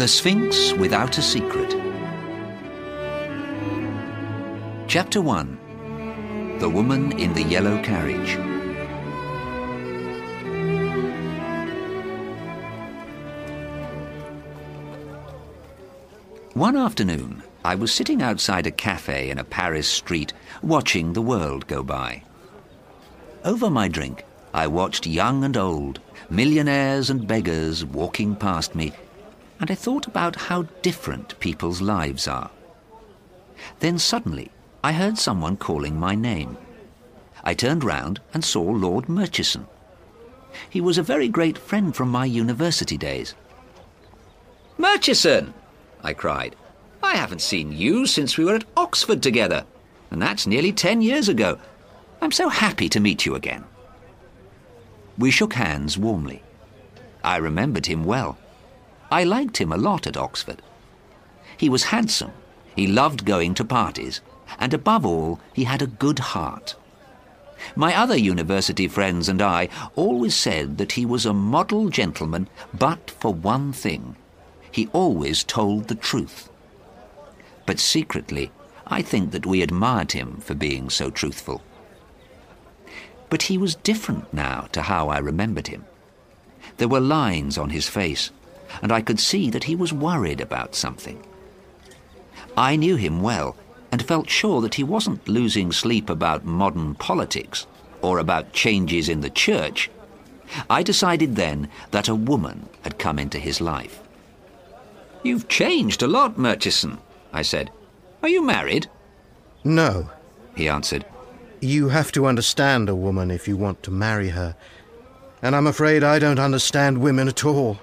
The Sphinx Without a Secret. Chapter 1 The Woman in the Yellow Carriage. One afternoon, I was sitting outside a cafe in a Paris street, watching the world go by. Over my drink, I watched young and old, millionaires and beggars walking past me, and I thought about how different people's lives are. Then suddenly, I heard someone calling my name. I turned round and saw Lord Murchison. He was a very great friend from my university days. Murchison! I cried. I haven't seen you since we were at Oxford together, and that's nearly ten years ago. I'm so happy to meet you again. We shook hands warmly. I remembered him well. I liked him a lot at Oxford. He was handsome, he loved going to parties, and above all, he had a good heart. My other university friends and I always said that he was a model gentleman, but for one thing. He always told the truth. But secretly, I think that we admired him for being so truthful. But he was different now to how I remembered him. There were lines on his face, and I could see that he was worried about something. I knew him well and felt sure that he wasn't losing sleep about modern politics or about changes in the church. I decided then that a woman had come into his life. You've changed a lot, Murchison, I said. Are you married? No, he answered. You have to understand a woman if you want to marry her. And I'm afraid I don't understand women at all.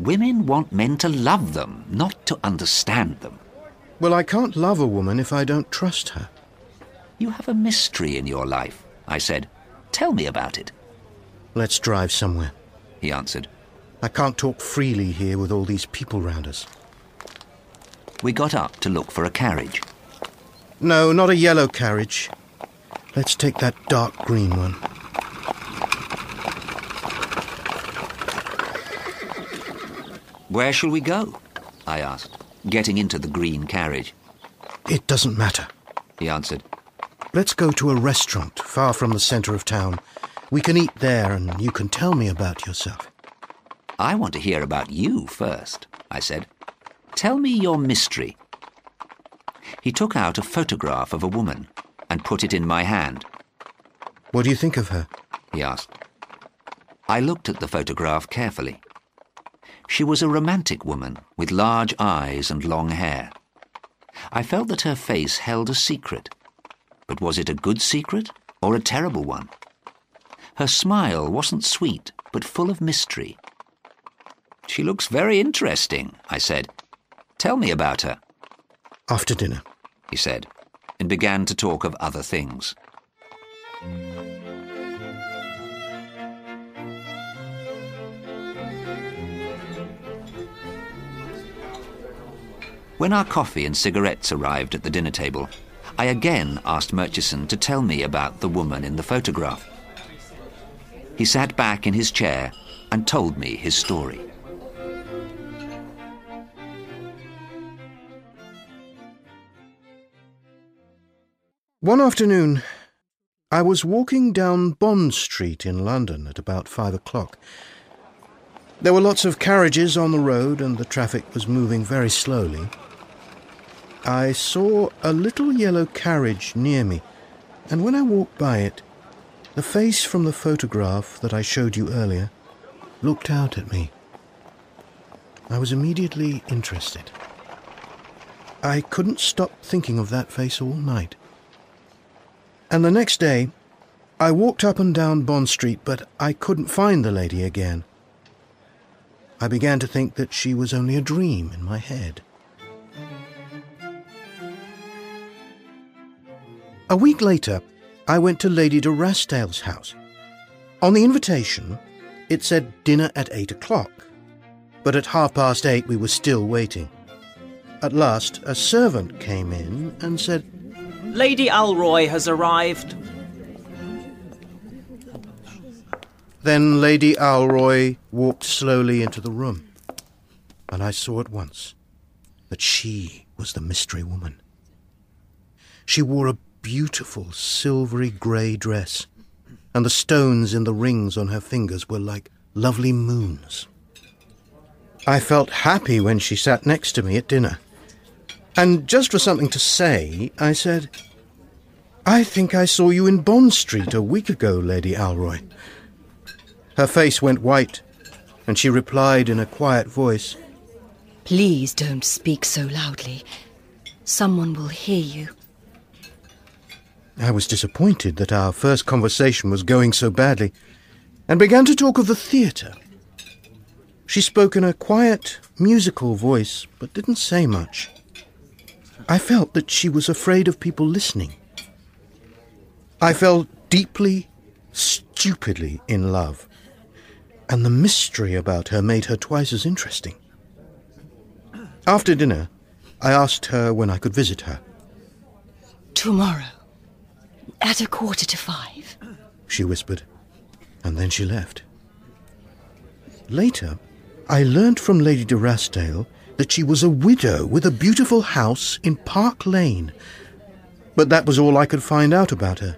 Women want men to love them, not to understand them. Well, I can't love a woman if I don't trust her. You have a mystery in your life, I said. Tell me about it. Let's drive somewhere, he answered. I can't talk freely here with all these people round us. We got up to look for a carriage. No, not a yellow carriage. Let's take that dark green one. Where shall we go? I asked, getting into the green carriage. It doesn't matter, he answered. Let's go to a restaurant far from the centre of town. We can eat there and you can tell me about yourself. I want to hear about you first, I said. Tell me your mystery. He took out a photograph of a woman and put it in my hand. What do you think of her? he asked. I looked at the photograph carefully. She was a romantic woman with large eyes and long hair. I felt that her face held a secret. But was it a good secret or a terrible one? Her smile wasn't sweet, but full of mystery. She looks very interesting, I said. Tell me about her. After dinner, he said, and began to talk of other things. When our coffee and cigarettes arrived at the dinner table, I again asked Murchison to tell me about the woman in the photograph. He sat back in his chair and told me his story. One afternoon, I was walking down Bond Street in London at about five o'clock. There were lots of carriages on the road and the traffic was moving very slowly. I saw a little yellow carriage near me, and when I walked by it, the face from the photograph that I showed you earlier looked out at me. I was immediately interested. I couldn't stop thinking of that face all night. And the next day, I walked up and down Bond Street, but I couldn't find the lady again. I began to think that she was only a dream in my head. A week later, I went to Lady de Rastail's house. On the invitation, it said dinner at eight o'clock, but at half past eight we were still waiting. At last, a servant came in and said, Lady Alroy has arrived. Then Lady Alroy walked slowly into the room. and I saw at once that she was the mystery woman. She wore a beautiful silvery grey dress, and the stones in the rings on her fingers were like lovely moons. I felt happy when she sat next to me at dinner. And just for something to say, I said, I think I saw you in Bond Street a week ago, Lady Alroy. Her face went white, and she replied in a quiet voice, Please don't speak so loudly. Someone will hear you. I was disappointed that our first conversation was going so badly, and began to talk of the theatre. She spoke in a quiet, musical voice, but didn't say much. I felt that she was afraid of people listening. I fell deeply, stupidly in love, and the mystery about her made her twice as interesting. After dinner, I asked her when I could visit her. Tomorrow, at a quarter to five. she whispered, and then she left. Later, I learnt from Lady de that she was a widow with a beautiful house in Park Lane. But that was all I could find out about her.